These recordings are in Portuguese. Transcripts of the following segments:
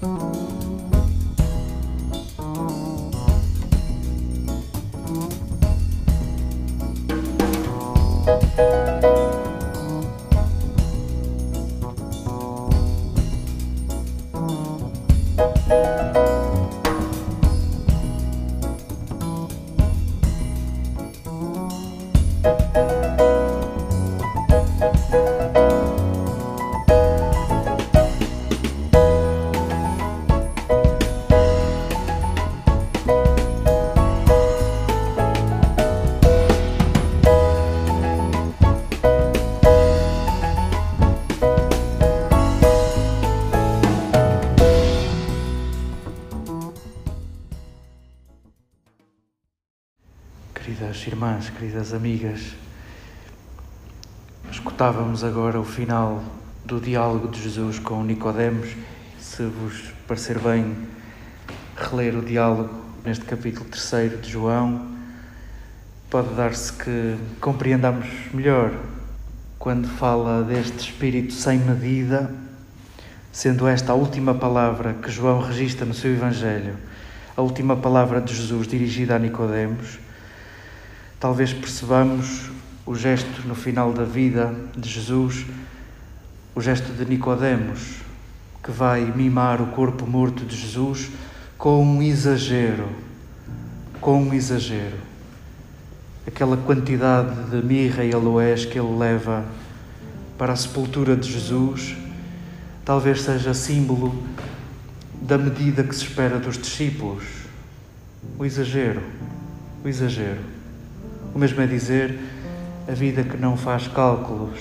Queridas irmãs, queridas amigas, escutávamos agora o final do diálogo de Jesus com Nicodemos. Se vos parecer bem reler o diálogo neste capítulo 3 de João, pode dar-se que compreendamos melhor quando fala deste espírito sem medida, sendo esta a última palavra que João registra no seu evangelho, a última palavra de Jesus dirigida a Nicodemos talvez percebamos o gesto no final da vida de Jesus, o gesto de Nicodemos, que vai mimar o corpo morto de Jesus com um exagero, com um exagero. Aquela quantidade de mirra e aloés que ele leva para a sepultura de Jesus, talvez seja símbolo da medida que se espera dos discípulos. O exagero, o exagero. O mesmo é dizer a vida que não faz cálculos,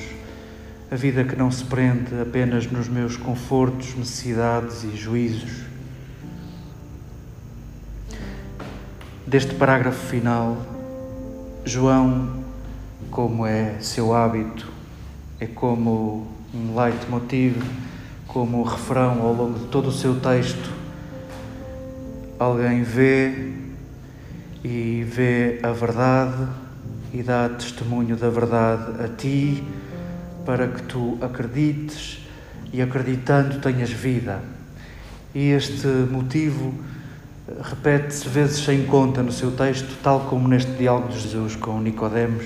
a vida que não se prende apenas nos meus confortos, necessidades e juízos. Deste parágrafo final, João, como é seu hábito, é como um leitmotiv, como refrão ao longo de todo o seu texto. Alguém vê e vê a verdade e dá testemunho da verdade a ti, para que tu acredites e acreditando tenhas vida. E este motivo repete-se vezes sem conta no seu texto, tal como neste diálogo de Jesus com Nicodemos.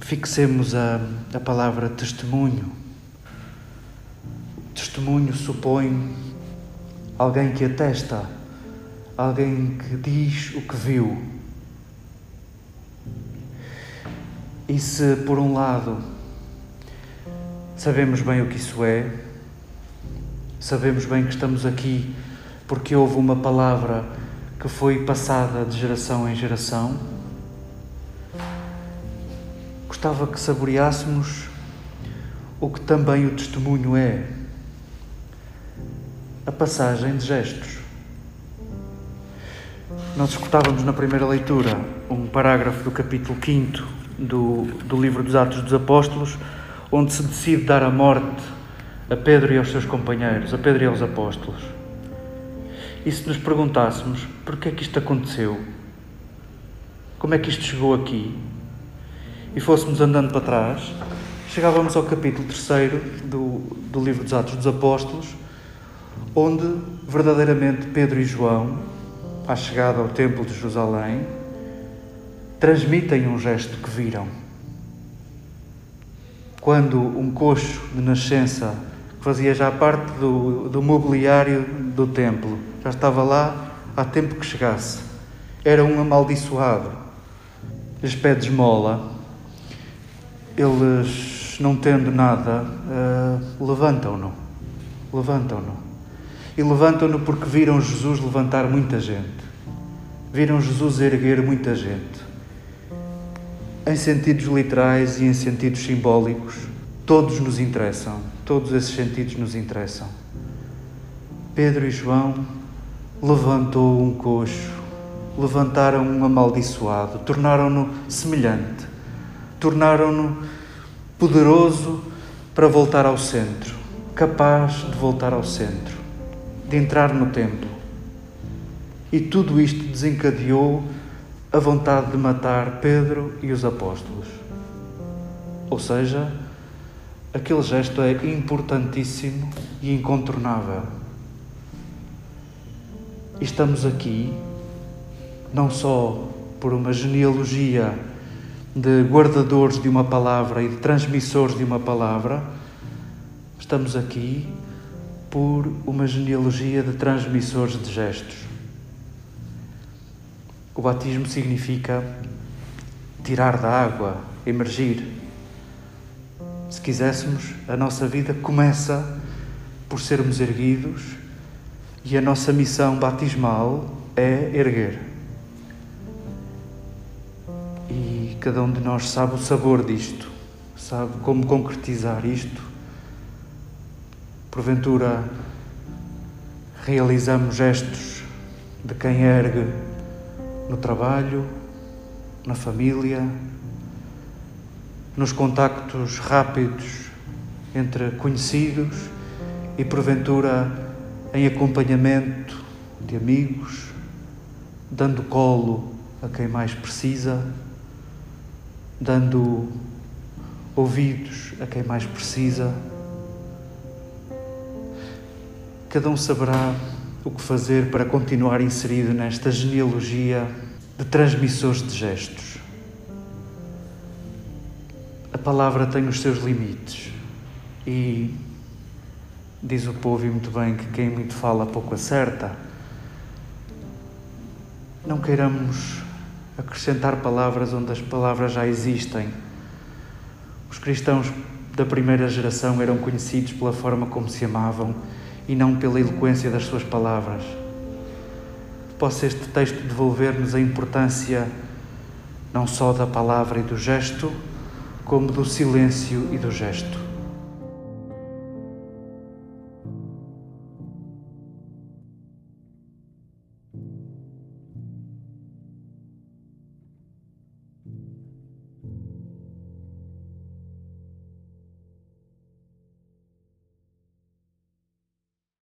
Fixemos a, a palavra testemunho. Testemunho supõe alguém que atesta, alguém que diz o que viu. E se, por um lado, sabemos bem o que isso é, sabemos bem que estamos aqui porque houve uma palavra que foi passada de geração em geração, gostava que saboreássemos o que também o testemunho é a passagem de gestos. Nós escutávamos na primeira leitura um parágrafo do capítulo 5 do, do livro dos Atos dos Apóstolos, onde se decide dar a morte a Pedro e aos seus companheiros, a Pedro e aos apóstolos. E se nos perguntássemos porquê é que isto aconteceu, como é que isto chegou aqui, e fôssemos andando para trás, chegávamos ao capítulo 3 do, do livro dos Atos dos Apóstolos, onde verdadeiramente Pedro e João, à chegada ao Templo de Jerusalém, transmitem um gesto que viram. Quando um coxo de nascença, que fazia já parte do, do mobiliário do templo, já estava lá há tempo que chegasse, era um amaldiçoado, lhes pede esmola, eles, não tendo nada, uh, levantam-no. Levantam-no. E levantam-no porque viram Jesus levantar muita gente. Viram Jesus erguer muita gente em sentidos literais e em sentidos simbólicos, todos nos interessam, todos esses sentidos nos interessam. Pedro e João levantou um coxo, levantaram um amaldiçoado, tornaram-no semelhante, tornaram-no poderoso para voltar ao centro, capaz de voltar ao centro, de entrar no templo. E tudo isto desencadeou a vontade de matar Pedro e os apóstolos. Ou seja, aquele gesto é importantíssimo e incontornável. E estamos aqui não só por uma genealogia de guardadores de uma palavra e de transmissores de uma palavra, estamos aqui por uma genealogia de transmissores de gestos. O batismo significa tirar da água, emergir. Se quiséssemos, a nossa vida começa por sermos erguidos e a nossa missão batismal é erguer. E cada um de nós sabe o sabor disto, sabe como concretizar isto. Porventura, realizamos gestos de quem ergue no trabalho, na família, nos contactos rápidos entre conhecidos e, porventura, em acompanhamento de amigos, dando colo a quem mais precisa, dando ouvidos a quem mais precisa. Cada um saberá o que fazer para continuar inserido nesta genealogia de transmissores de gestos. A palavra tem os seus limites e diz o povo e muito bem que quem muito fala pouco acerta. Não queiramos acrescentar palavras onde as palavras já existem. Os cristãos da primeira geração eram conhecidos pela forma como se amavam e não pela eloquência das suas palavras. Possa este texto devolver-nos a importância não só da palavra e do gesto, como do silêncio e do gesto.